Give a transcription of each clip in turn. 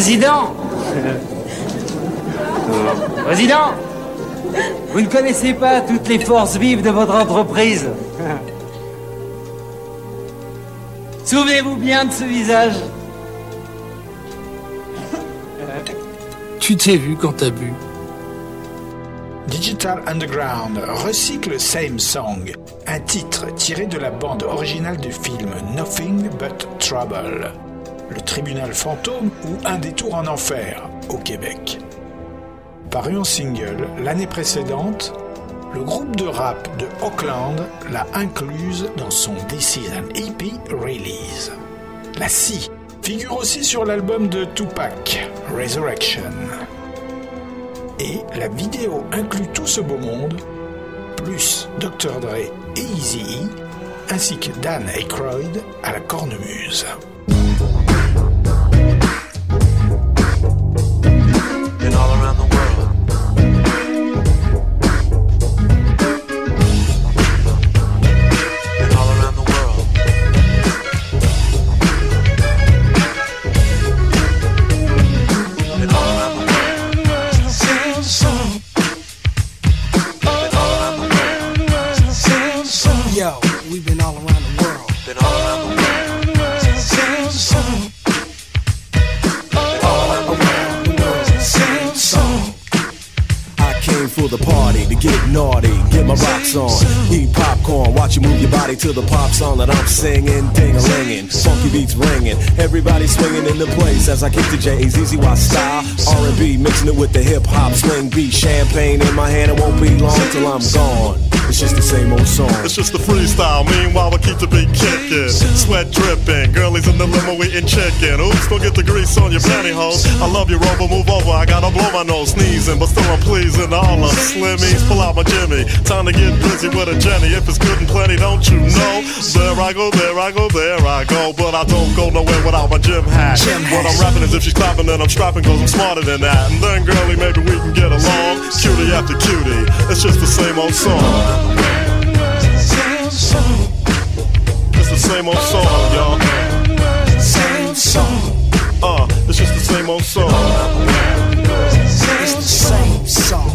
président. Président. Vous ne connaissez pas toutes les forces vives de votre entreprise. Souvenez-vous bien de ce visage. Tu t'es vu quand t'as bu. Digital Underground recycle Same Song, un titre tiré de la bande originale du film Nothing But Trouble, le tribunal fantôme ou un détour en enfer au Québec. Paru en single l'année précédente, le groupe de rap de Auckland l'a incluse dans son This Is an EP release. La scie figure aussi sur l'album de Tupac, Resurrection. Et la vidéo inclut tout ce beau monde, plus Dr. Dre et Eazy-E, ainsi que Dan Aykroyd à la cornemuse. Watch you move your body to the pop song that I'm singing, ding a linging, funky beats ringing, everybody swinging in the place as I kick the J's, easy Y style, R&B mixing it with the hip hop swing beat, champagne in my hand, it won't be long till I'm gone. It's just the same old song. It's just the freestyle. Meanwhile, we keep the beat kicking. Sweat dripping. Girlies in the limo eating chicken. Oops, don't get the grease on your pantyhose. I love you, Rover. Move over. I gotta blow my nose. Sneezing, but still I'm pleasing. All the slimmies. Pull out my Jimmy. Time to get busy with a Jenny. If it's good and plenty, don't you know? There I go, there I go, there I go. But I don't go nowhere without my gym hat. What I'm rapping is if she's clapping, then I'm strapping, cause I'm smarter than that. And then, girlie, maybe we can get along. Cutie after cutie. It's just the same old song. It's the same old song, y'all. Same song. Uh, it's just the same old song. It's the same song.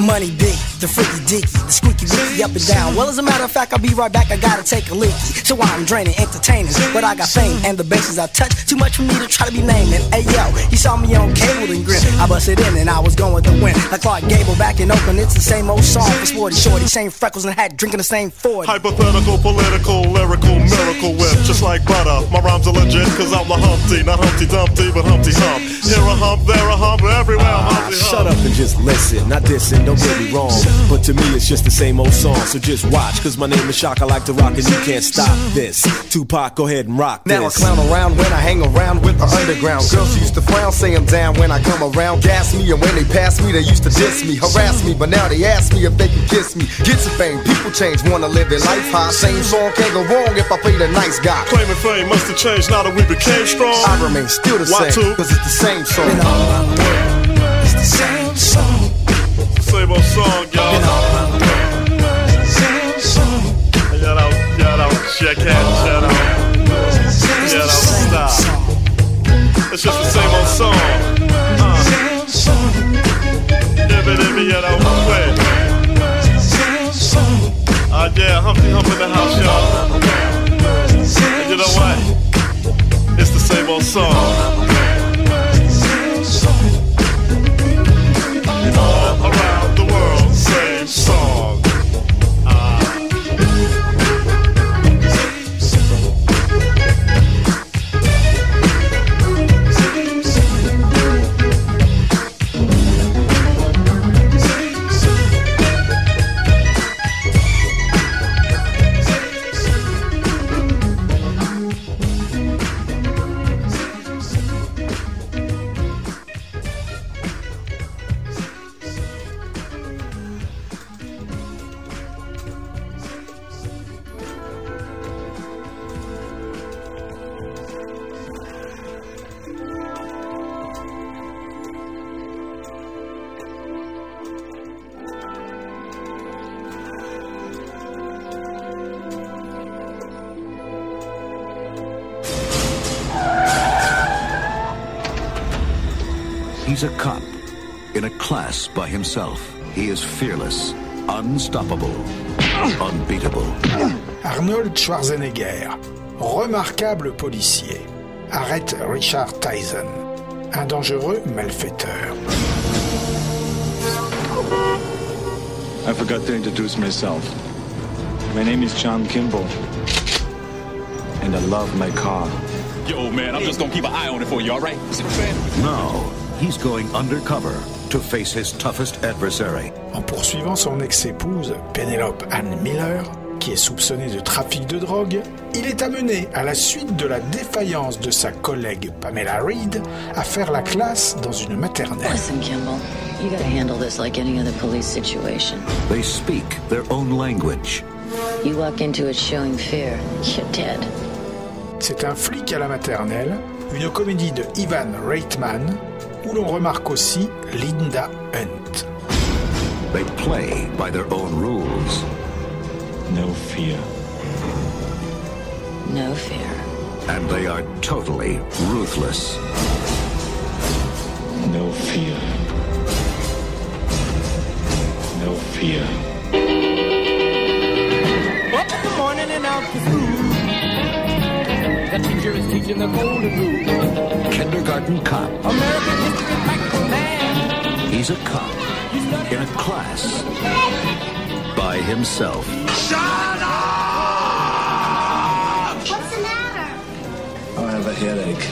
Money big, the freaky dicky, the squeaky wicky up and down. Well, as a matter of fact, I'll be right back. I gotta take a leaky. So I'm draining, entertaining. But I got fame and the bases I touch. Too much for me to try to be naming. Hey yo, he saw me on cable and grin. I busted in and I was going to win. Like Clark Gable back in Oakland, it's the same old song for Sporty Shorty. Same freckles and hat, drinking the same Ford. Hypothetical, political, lyrical, miracle whip, just like butter. My rhymes are legit, cause I'm the Humpty, not Humpty Dumpty, but Humpty Hump. Here a hump, there a hump, everywhere I'm Humpty Hump. Shut up and just listen. Not dissing, don't get me wrong. But to me, it's just the same old song. So just watch, cause my name is Shock. I like to rock and you can't stop this. Tupac, go ahead and rock Now I this. clown around when I hang around with the underground. Girls used to frown, say I'm down when I come around. Gas me, and when they pass me, they used to diss me, harass me. But now they ask me if they can kiss me. Get some fame, people change, wanna live their life high. Same song can't go wrong if I play the nice guy. Claiming fame must have changed now that we became strong. I remain still the Why same, two? cause it's the same song. Been all around the world. It's the same song. Same old song, y'all. Shout out, check hand, shout out. It's the Shout out, same stop. song. It's just the same old song. Uh, Same song. Ibby, ibby, you know, wait. Same song. Uh, yeah, Humpty Hump in the house, y'all. And you know what? It's the same old song. Same song. He's a cop in a class by himself. He is fearless, unstoppable, unbeatable. Arnold Schwarzenegger, remarquable policier, arrête Richard Tyson, un dangereux malfaiteur. I forgot to introduce myself. My name is John Kimball. And I love my car. Yo, man, I'm just gonna keep an eye on it for you, alright? Now, he's going undercover to face his toughest adversary. En poursuivant son ex-épouse, Penelope Ann Miller, qui est soupçonnée de trafic de drogue, il est amené, à la suite de la défaillance de sa collègue Pamela Reed, à faire la classe dans une maternelle. Listen, Kimball, you gotta handle this like any other police situation. They speak their own language. You walk into it showing fear, you're dead. C'est un flic à la maternelle, une comédie de Ivan Reitman, où l'on remarque aussi Linda Hunt. They play by their own rules. No fear. No fear. And they are totally ruthless. No fear. No fear. Up in the morning and out to school. The teacher is teaching the golden rule. Kindergarten cop. American history fact man. He's a cop in a class by himself. Shut up! What's the matter? I have a headache.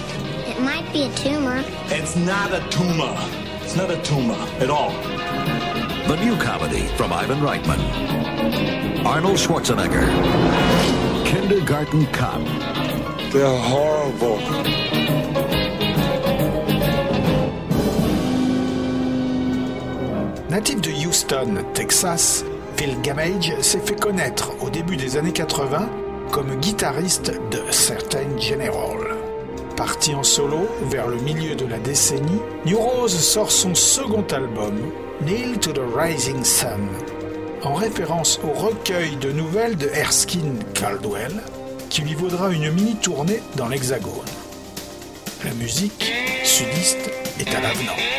It might be a tumor. It's not a tumor. It's not a tumor at all. The new comedy from Ivan Reitman. Arnold Schwarzenegger. Kindergarten Cop. They're horrible. Natif de Houston, Texas, Phil Gamage s'est fait connaître au début des années 80 comme guitariste de Certain General. Parti en solo vers le milieu de la décennie, New Rose sort son second album, Kneel to the Rising Sun, en référence au recueil de nouvelles de Erskine Caldwell, qui lui vaudra une mini-tournée dans l'Hexagone. La musique sudiste est à l'avenant.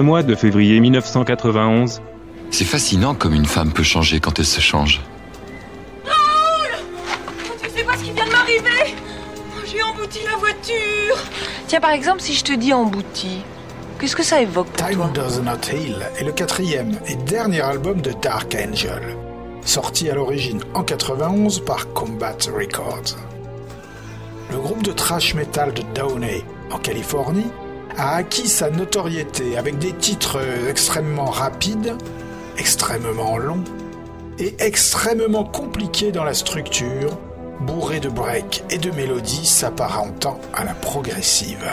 Mois de février 1991. C'est fascinant comme une femme peut changer quand elle se change. Tu sais pas ce qui vient de m'arriver? Oh, J'ai embouti la voiture Tiens, par exemple, si je te dis embouti, qu'est-ce que ça évoque pour Time toi? Does Not Heal est le quatrième et dernier album de Dark Angel, sorti à l'origine en 91 par Combat Records. Le groupe de thrash metal de Downey, en Californie, a acquis sa notoriété avec des titres extrêmement rapides, extrêmement longs et extrêmement compliqués dans la structure, bourrés de breaks et de mélodies s'apparentant à la progressive.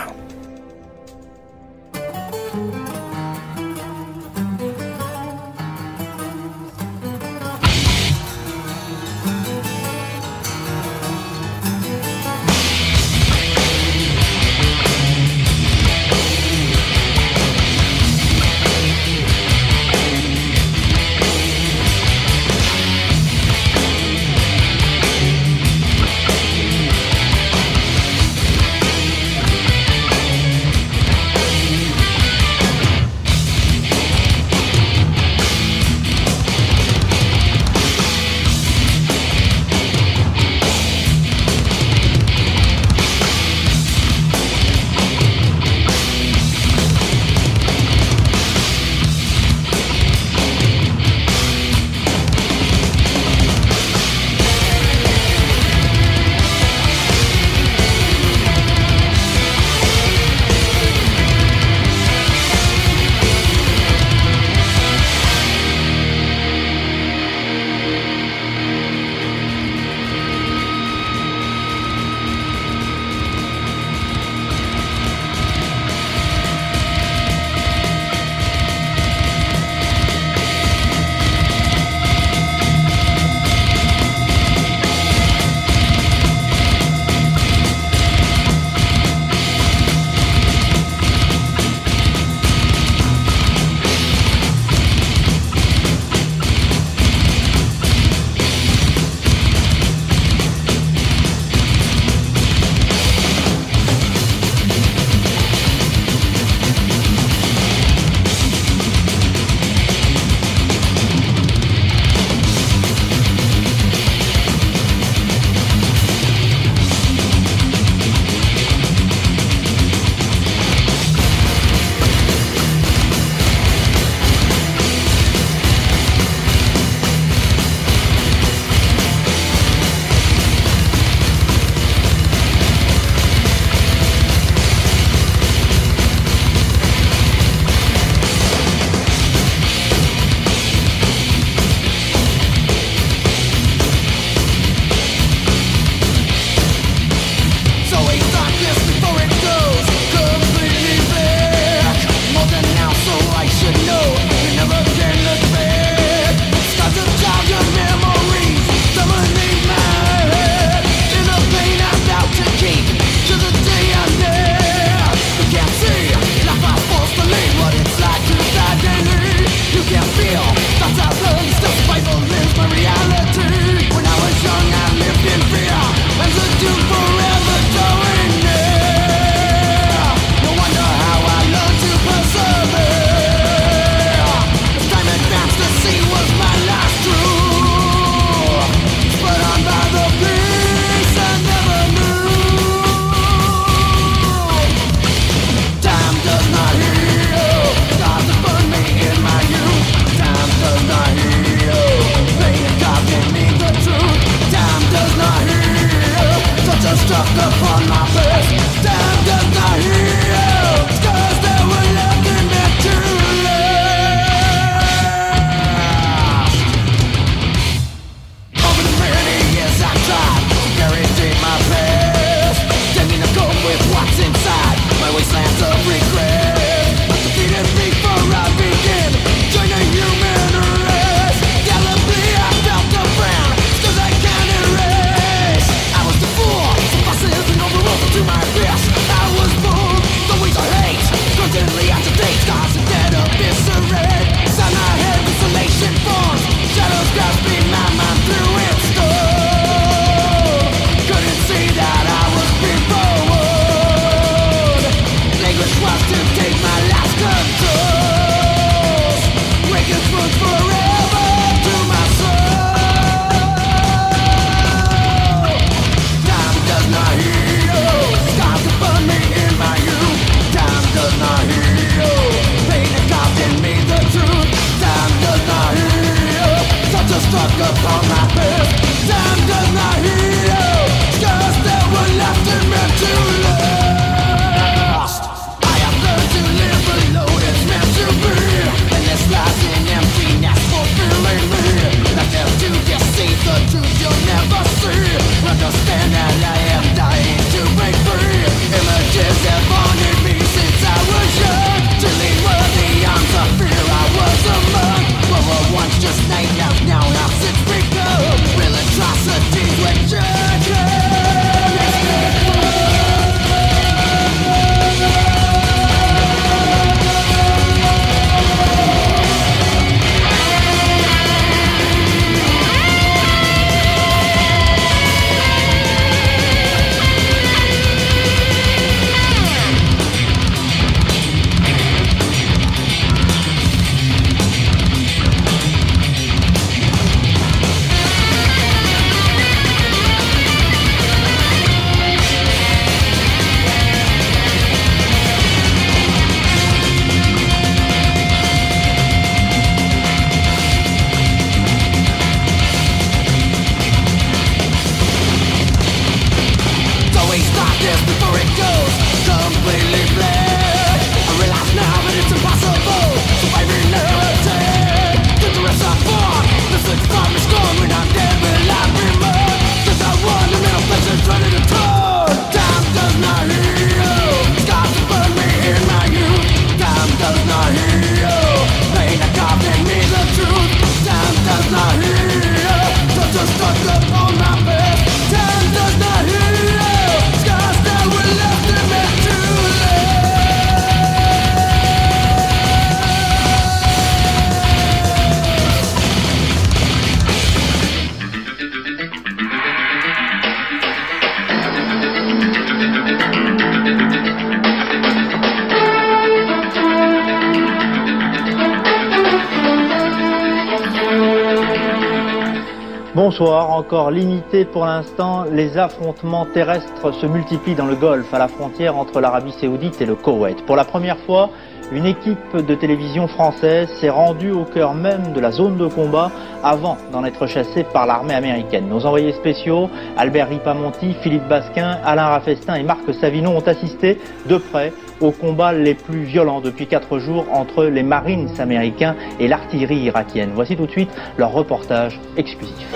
Encore limité pour l'instant, les affrontements terrestres se multiplient dans le Golfe, à la frontière entre l'Arabie saoudite et le Koweït. Pour la première fois, une équipe de télévision française s'est rendue au cœur même de la zone de combat avant d'en être chassée par l'armée américaine. Nos envoyés spéciaux, Albert Ripamonti, Philippe Basquin, Alain Raffestin et Marc Savinon ont assisté de près aux combats les plus violents depuis quatre jours entre les Marines américains et l'artillerie irakienne. Voici tout de suite leur reportage exclusif.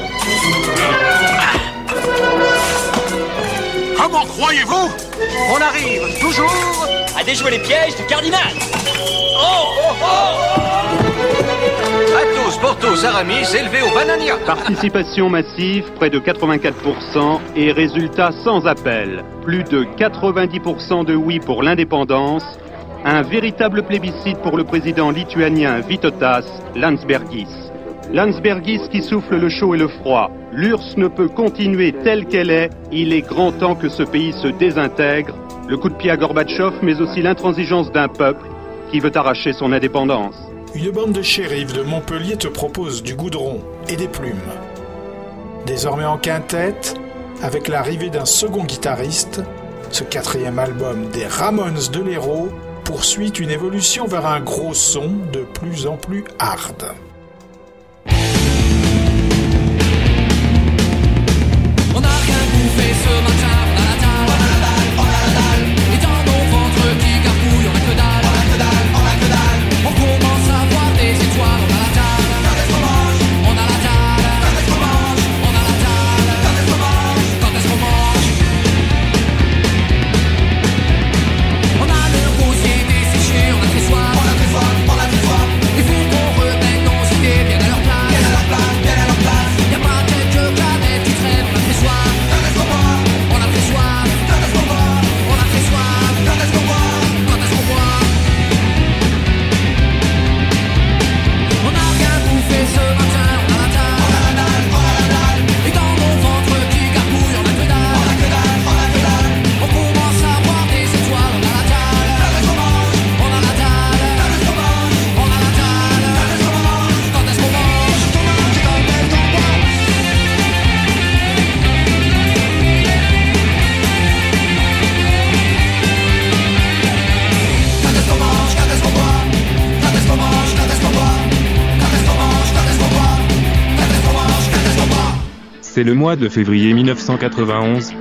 Comment croyez-vous On arrive toujours à déjouer les pièges du cardinal. Oh, oh, oh Athos, Porthos, Aramis, élevés au banania. Participation massive, près de 84%, et résultat sans appel. Plus de 90% de oui pour l'indépendance, un véritable plébiscite pour le président lituanien Vytautas Landsbergis. Landsbergis qui souffle le chaud et le froid. L'URSS ne peut continuer telle qu'elle est, il est grand temps que ce pays se désintègre. Le coup de pied à Gorbatchev, mais aussi l'intransigeance d'un peuple qui veut arracher son indépendance. Une bande de shérifs de Montpellier te propose du goudron et des plumes. Désormais en quintette, avec l'arrivée d'un second guitariste, ce quatrième album des Ramones de l'Hérault poursuit une évolution vers un gros son de plus en plus hard. Le mois de février 1991.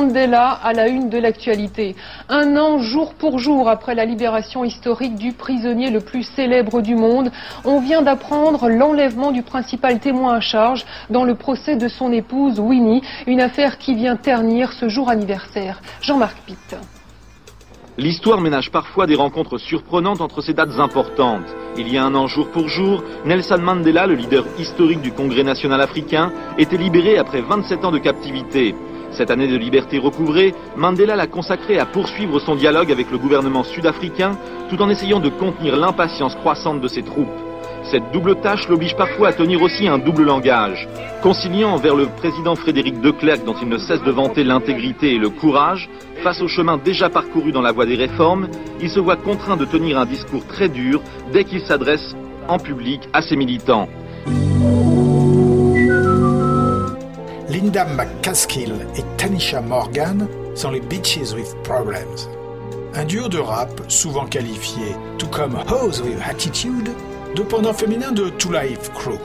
Mandela à la une de l'actualité. Un an jour pour jour après la libération historique du prisonnier le plus célèbre du monde, on vient d'apprendre l'enlèvement du principal témoin à charge dans le procès de son épouse Winnie, une affaire qui vient ternir ce jour anniversaire. Jean-Marc Pitt. L'histoire ménage parfois des rencontres surprenantes entre ces dates importantes. Il y a un an jour pour jour, Nelson Mandela, le leader historique du Congrès national africain, était libéré après 27 ans de captivité. Cette année de liberté recouvrée, Mandela l'a consacré à poursuivre son dialogue avec le gouvernement sud-africain tout en essayant de contenir l'impatience croissante de ses troupes. Cette double tâche l'oblige parfois à tenir aussi un double langage. Conciliant envers le président Frédéric de Klerk dont il ne cesse de vanter l'intégrité et le courage, face au chemin déjà parcouru dans la voie des réformes, il se voit contraint de tenir un discours très dur dès qu'il s'adresse en public à ses militants. Linda McCaskill et Tanisha Morgan sont les Bitches with Problems. Un duo de rap souvent qualifié, tout comme Hoes with Attitude, de pendant féminin de Two Life Crew.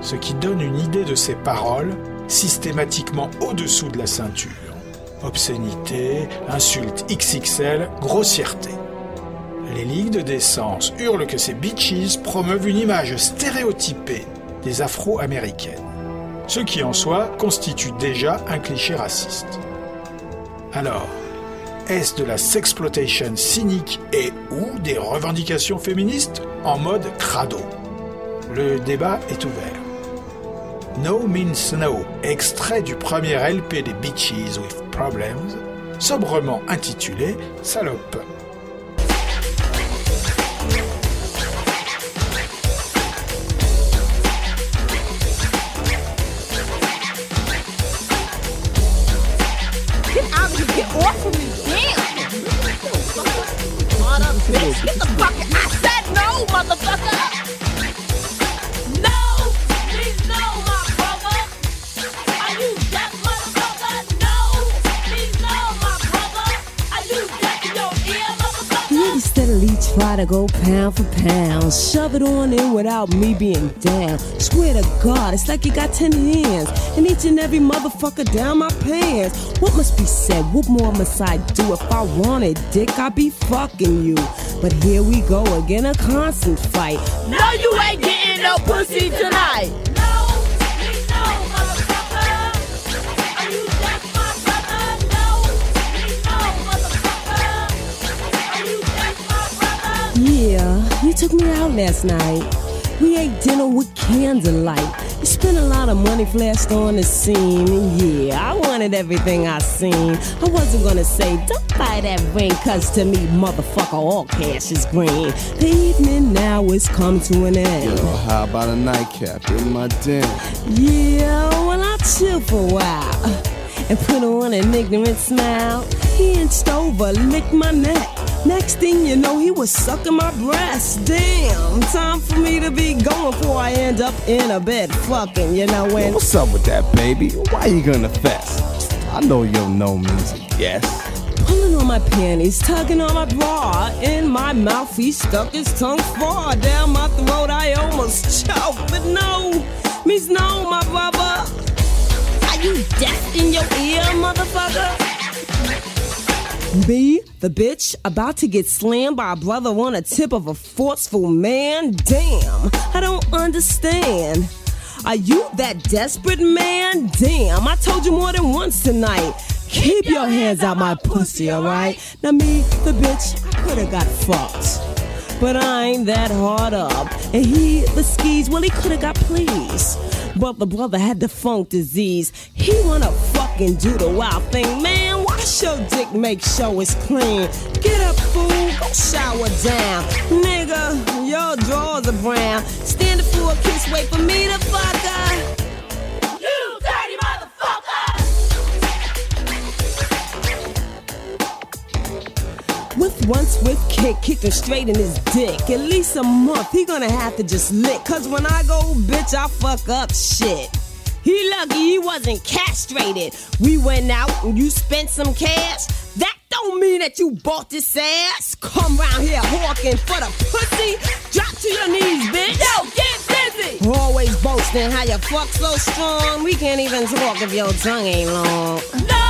Ce qui donne une idée de ces paroles systématiquement au-dessous de la ceinture. Obscénité, insultes XXL, grossièreté. Les ligues de décence hurlent que ces bitches promeuvent une image stéréotypée des afro-américaines, ce qui en soi constitue déjà un cliché raciste. Alors, est-ce de la sexploitation cynique et ou des revendications féministes en mode crado? Le débat est ouvert. No Means No, extrait du premier LP des Bitches with Problems, sobrement intitulé Salope. To go pound for pound. Shove it on in without me being down. Swear to God, it's like you got ten hands. And each and every motherfucker down my pants. What must be said? What more must I do? If I wanted dick, I'd be fucking you. But here we go again, a constant fight. No, you ain't getting no pussy tonight. Took me out last night. We ate dinner with candlelight. You spent a lot of money flashed on the scene. And yeah, I wanted everything I seen. I wasn't gonna say, don't buy that ring, cause to me, motherfucker, all cash is green. The evening now is come to an end. Yo, how about a nightcap in my den? Yeah, well, I'll chill for a while and put on an ignorant smile. He inched over, licked my neck. Next thing you know, he was sucking my breast. Damn, time for me to be going before I end up in a bed fucking, you know when. What's up with that, baby? Why you gonna fess? I know your no means a yes. Pulling on my panties, tugging on my bra. In my mouth, he stuck his tongue far down my throat. I almost choked, but no, means no, my brother. Are you deaf in your ear, motherfucker? Me, the bitch, about to get slammed by a brother on the tip of a forceful man? Damn, I don't understand. Are you that desperate man? Damn, I told you more than once tonight. Keep your hands out my pussy, alright? Now, me, the bitch, I could've got fucked. But I ain't that hard up. And he, the skis, well, he could've got pleased. But the brother had the funk disease. He wanna fucking do the wild thing. Man, wash your dick, make sure it's clean. Get up, fool, go shower down. Nigga, your drawers are brown. Standing for a kiss, wait for me to fuck her. You dirty motherfucker. With one swift kick, kick him straight in his dick. At least a month, he gonna have to just lick. Cause when I go, bitch, I fuck up shit. He lucky he wasn't castrated. We went out and you spent some cash. That don't mean that you bought this ass. Come round here hawking for the pussy. Drop to your knees, bitch. Yo, get busy. Always boasting how you fuck so strong. We can't even talk if your tongue ain't long. No,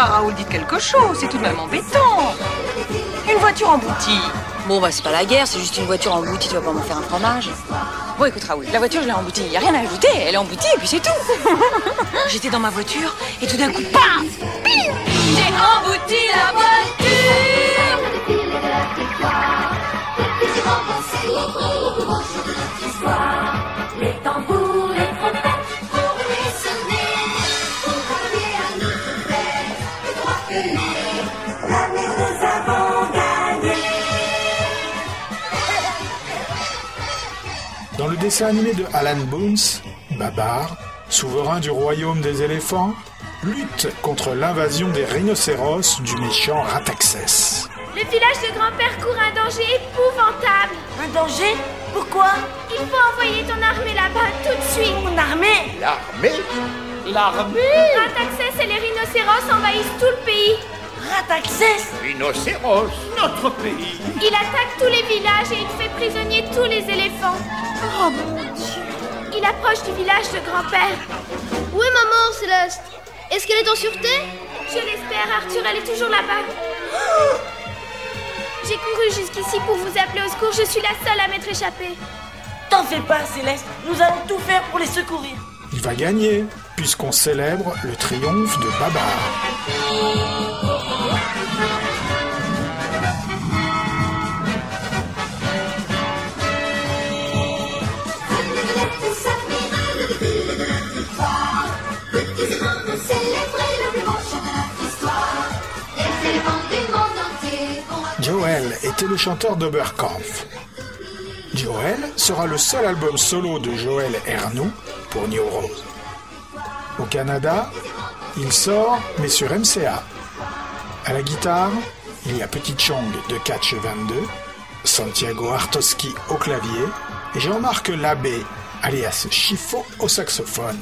Enfin, Raoul, dites quelque chose, c'est tout de même embêtant. Une voiture emboutie. Bon, bah, c'est pas la guerre, c'est juste une voiture emboutie, tu vas pas m'en faire un fromage. Bon, écoute, Raoul, la voiture, je l'ai emboutie. Y a rien à ajouter, elle est emboutie et puis c'est tout. J'étais dans ma voiture et tout d'un coup, paf Bim J'ai embouti la voiture dessin animé de Alan Boons, Babar, souverain du royaume des éléphants, lutte contre l'invasion des rhinocéros du méchant Rataxès. Le village de grand-père court un danger épouvantable. Un danger? Pourquoi? Il faut envoyer ton armée là-bas tout de suite. Mon armée? L'armée? L'armée? Rataxès et les rhinocéros envahissent tout le pays. Rataxès Rhinocéros, notre pays Il attaque tous les villages et il fait prisonnier tous les éléphants. Oh mon dieu Il approche du village de grand-père. Où est maman, Céleste Est-ce qu'elle est en sûreté? Je l'espère, Arthur, elle est toujours là-bas. J'ai couru jusqu'ici pour vous appeler au secours. Je suis la seule à m'être échappée. T'en fais pas, Céleste, nous allons tout faire pour les secourir. Il va gagner, puisqu'on célèbre le triomphe de Babar. Joel était le chanteur d'Oberkampf. Joel sera le seul album solo de Joel Ernoux pour New Rose. Au Canada, il sort, mais sur MCA. À la guitare, il y a Petit Chong de Catch 22, Santiago Artoski au clavier et Jean-Marc Labbé, alias Chifo au saxophone.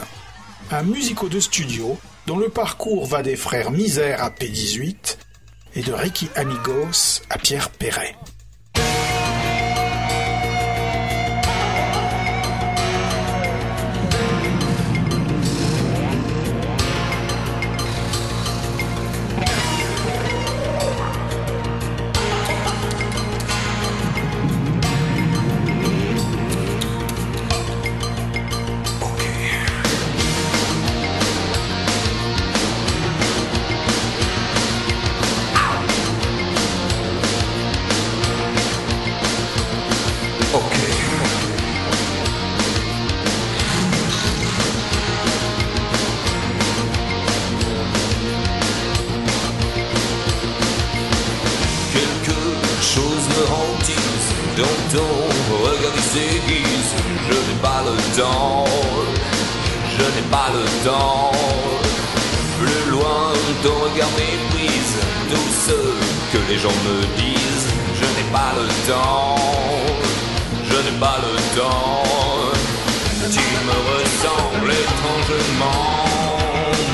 Un musico de studio dont le parcours va des frères Misère à P18 et de Ricky Amigos à Pierre Perret. Pas le temps, je n'ai pas le temps. Plus loin, ton regard méprise tout ce que les gens me disent. Je n'ai pas le temps, je n'ai pas le temps. Tu me ressembles étrangement,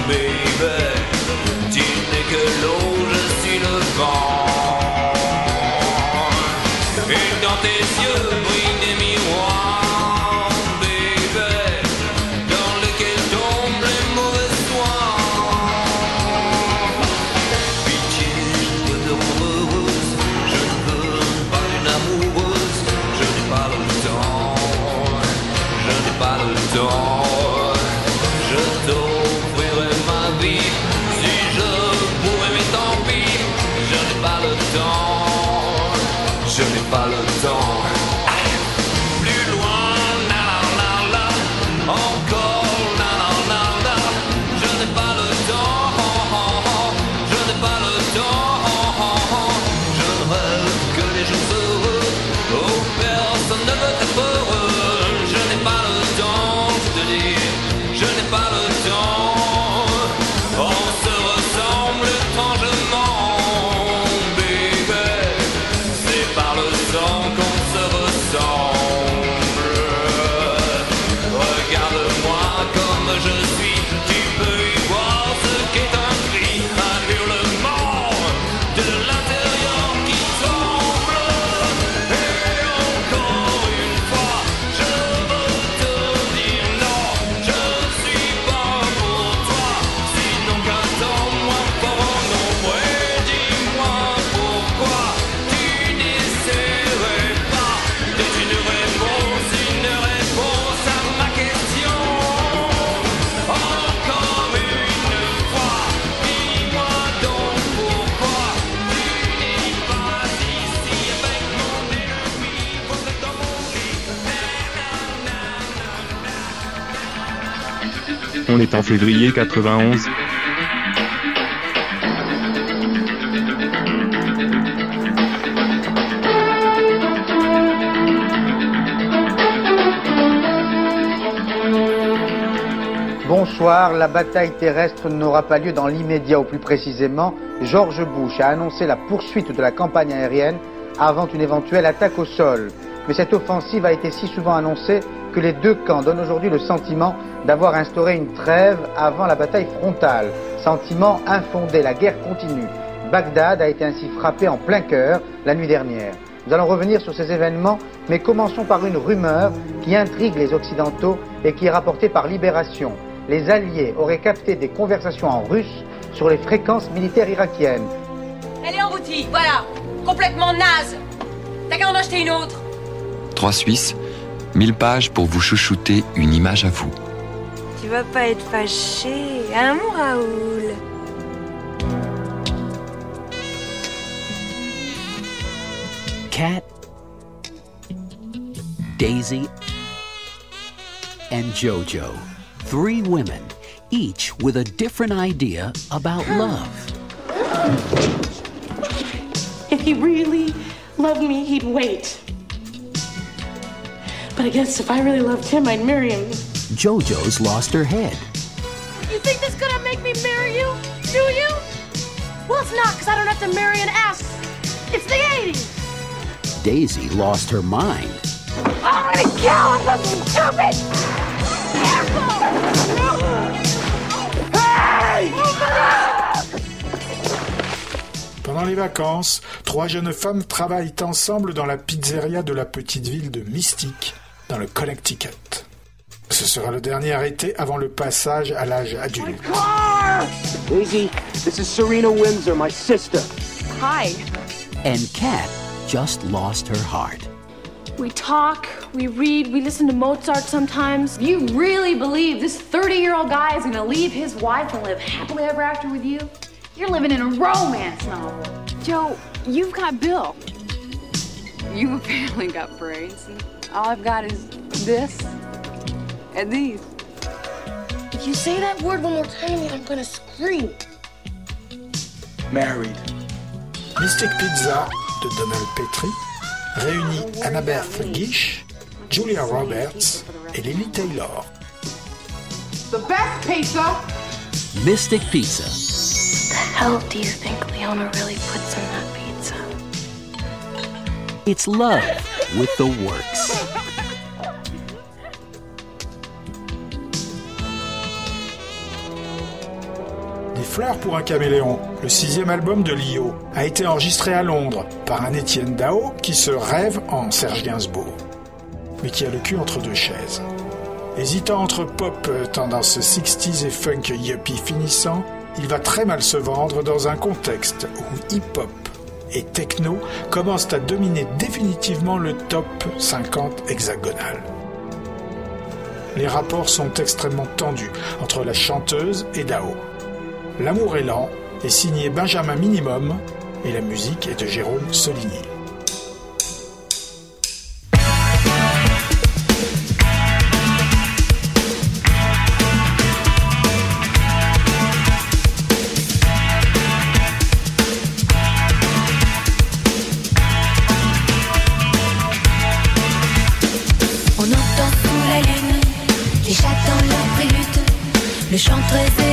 baby. Tu n'es que l'eau, je suis le vent. Février 91. Bonsoir, la bataille terrestre n'aura pas lieu dans l'immédiat ou plus précisément. George Bush a annoncé la poursuite de la campagne aérienne avant une éventuelle attaque au sol. Mais cette offensive a été si souvent annoncée que les deux camps donnent aujourd'hui le sentiment d'avoir instauré une trêve avant la bataille frontale. Sentiment infondé, la guerre continue. Bagdad a été ainsi frappé en plein cœur la nuit dernière. Nous allons revenir sur ces événements, mais commençons par une rumeur qui intrigue les Occidentaux et qui est rapportée par Libération. Les Alliés auraient capté des conversations en russe sur les fréquences militaires irakiennes. Elle est engloutie, voilà. Complètement naze. T'as qu'à en acheter une autre. Trois Suisses, 1000 pages pour vous chouchouter une image à vous. Tu vas pas être fâché, hein, mon Raoul Cat, Daisy, and JoJo. Three women, each with a different idea about love. If he really loved me, he'd wait. But I guess if I really loved him, I'd marry him. JoJo's lost her head. You think that's gonna make me marry you? Do you? Well, it's not, because I don't have to marry an ass. It's the 80s. Daisy lost her mind. I'm gonna kill him, stupid! Hey! Pendant les vacances, trois jeunes femmes travaillent ensemble dans la pizzeria de la petite ville de Mystic, dans le Connecticut. Ce sera le dernier été avant le passage à l'âge adulte. Daisy, this is Serena Windsor, my sister. Hi. And Kat just lost her heart. We talk, we read, we listen to Mozart sometimes. You really believe this 30 year old guy is gonna leave his wife and live happily ever after with you? You're living in a romance novel. Joe, you've got Bill. You apparently got brains. And All I've got is this and these. If you say that word one more time, I'm gonna scream. Married. Mystic Pizza de Donald Petrie réunit Annabeth Gish, Julia Roberts et Lily Taylor. The best pizza. Mystic Pizza. The hell do you think Leona really puts in that pizza? It's love with the works. Des fleurs pour un caméléon, le sixième album de Lio, a été enregistré à Londres par un Étienne Dao qui se rêve en Serge Gainsbourg, mais qui a le cul entre deux chaises. Hésitant entre pop euh, tendance 60s et funk yuppie finissant, il va très mal se vendre dans un contexte où hip-hop et techno commencent à dominer définitivement le top 50 hexagonal. Les rapports sont extrêmement tendus entre la chanteuse et Dao. L'amour est lent est signé Benjamin Minimum et la musique est de Jérôme Soligny. Très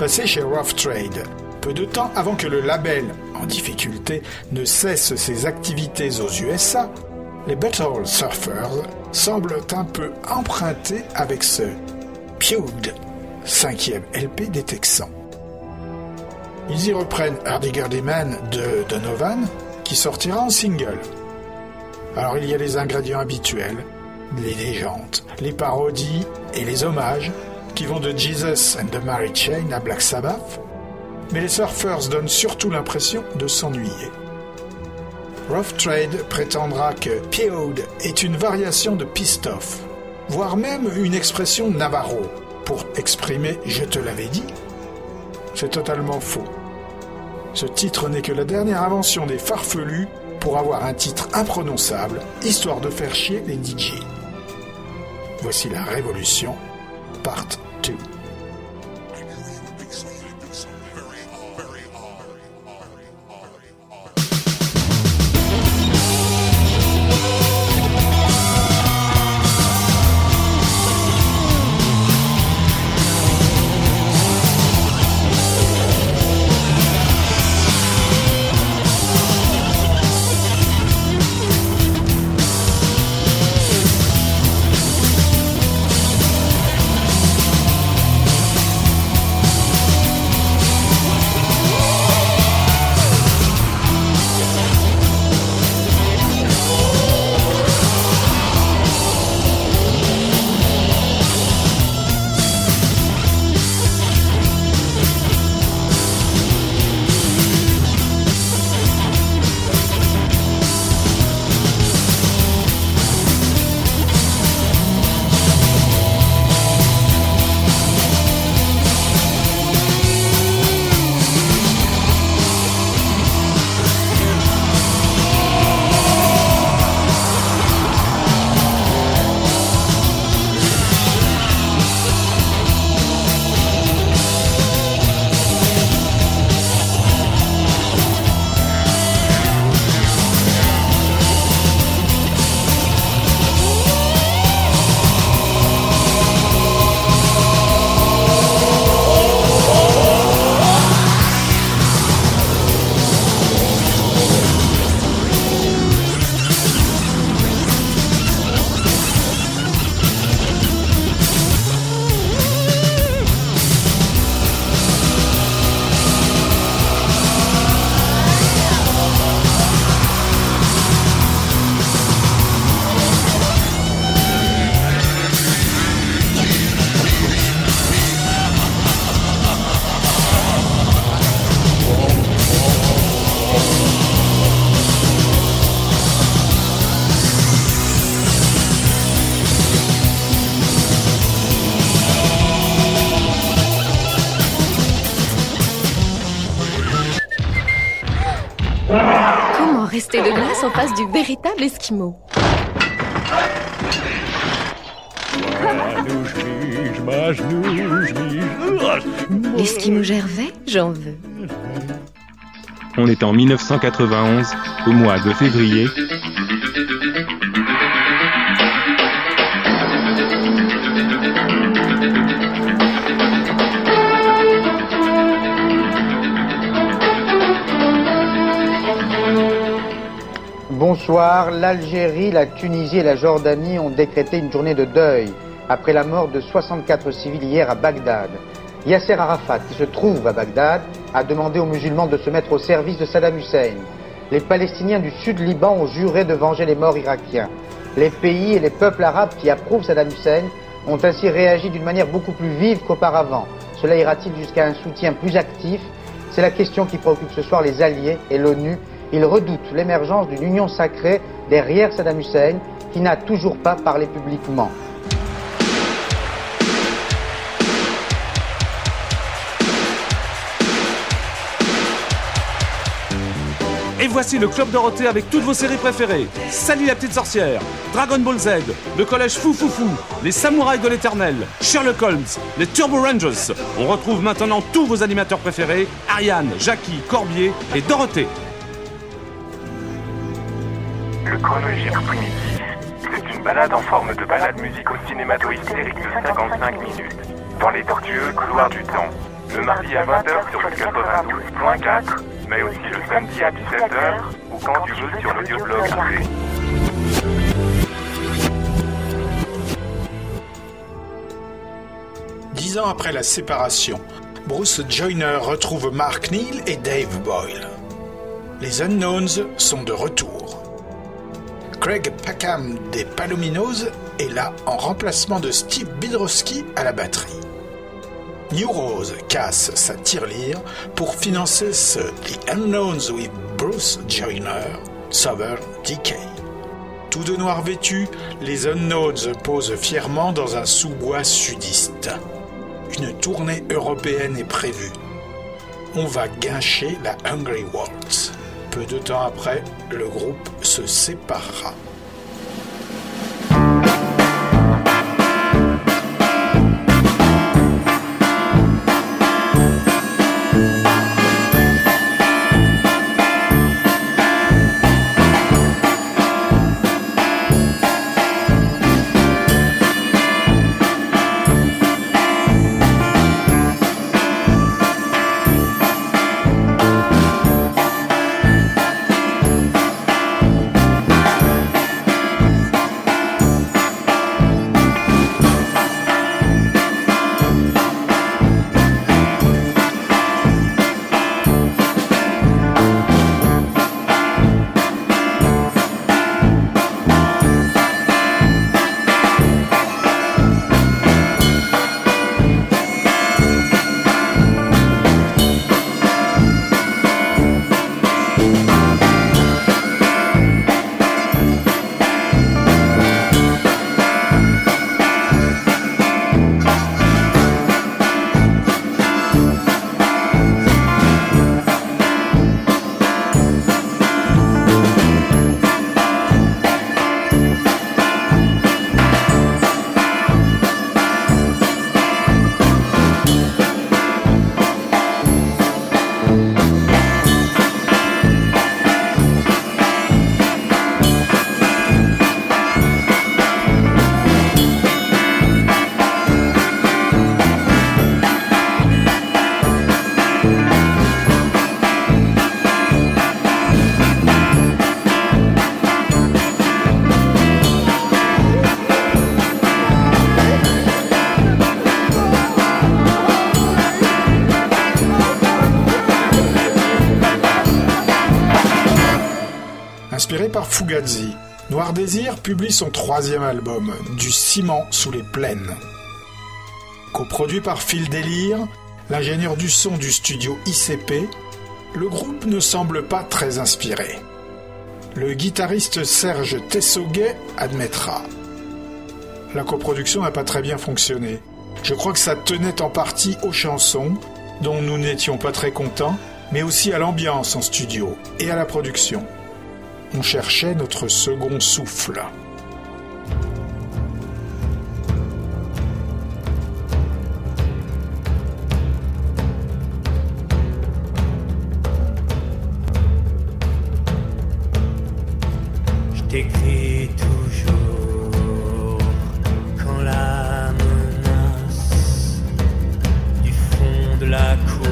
Passé chez Rough Trade, peu de temps avant que le label, en difficulté, ne cesse ses activités aux USA, les Battle Surfers semblent un peu empruntés avec ce Pewd, cinquième LP des Texans. Ils y reprennent Hardy Man de Donovan, qui sortira en single. Alors il y a les ingrédients habituels, les légendes, les parodies et les hommages, qui vont de Jesus and the Mary Chain à Black Sabbath, mais les Surfers donnent surtout l'impression de s'ennuyer. Rough Trade prétendra que Pewd est une variation de pissed off, voire même une expression navarro pour exprimer je te l'avais dit. C'est totalement faux. Ce titre n'est que la dernière invention des farfelus pour avoir un titre imprononçable, histoire de faire chier les DJ. Voici la révolution, part 2. En face du véritable Esquimau. L'Esquimau Gervais, j'en veux. On est en 1991, au mois de février. Bonsoir, l'Algérie, la Tunisie et la Jordanie ont décrété une journée de deuil après la mort de 64 civils hier à Bagdad. Yasser Arafat, qui se trouve à Bagdad, a demandé aux musulmans de se mettre au service de Saddam Hussein. Les Palestiniens du sud Liban ont juré de venger les morts irakiens. Les pays et les peuples arabes qui approuvent Saddam Hussein ont ainsi réagi d'une manière beaucoup plus vive qu'auparavant. Cela ira-t-il jusqu'à un soutien plus actif? C'est la question qui préoccupe ce soir les alliés et l'ONU. Ils redoutent l'émergence d'une union sacrée derrière Saddam Hussein qui n'a toujours pas parlé publiquement. Et voici le Club Dorothée avec toutes vos séries préférées. Sally la petite sorcière, Dragon Ball Z, le collège Fou Fou Fou, les samouraïs de l'éternel, Sherlock Holmes, les Turbo Rangers. On retrouve maintenant tous vos animateurs préférés, Ariane, Jackie, Corbier et Dorothée. Le chronogire primitif. C'est une balade en forme de balade musico-cinémato-hystérique de 55 minutes. Dans les tortueux couloirs du temps. Le mardi à 20h sur le 92.4, mais aussi le samedi à 17h ou quand tu veux sur l'audioblog. Dix ans après la séparation, Bruce Joyner retrouve Mark Neal et Dave Boyle. Les Unknowns sont de retour. Craig Packham des Palominos est là en remplacement de Steve Bidrowski à la batterie. New Rose casse sa tirelire pour financer ce The Unknowns with Bruce Joyner, Southern Decay. Tout de noir vêtus, les Unknowns posent fièrement dans un sous-bois sudiste. Une tournée européenne est prévue. On va guincher la Hungry Waltz. Peu de temps après, le groupe se séparera. Noir Désir publie son troisième album, Du ciment sous les plaines. Coproduit par Phil Délire, l'ingénieur du son du studio ICP, le groupe ne semble pas très inspiré. Le guitariste Serge Tessoguet admettra. La coproduction n'a pas très bien fonctionné. Je crois que ça tenait en partie aux chansons, dont nous n'étions pas très contents, mais aussi à l'ambiance en studio et à la production on cherchait notre second souffle. Je t'écris toujours quand la menace du fond de la cour.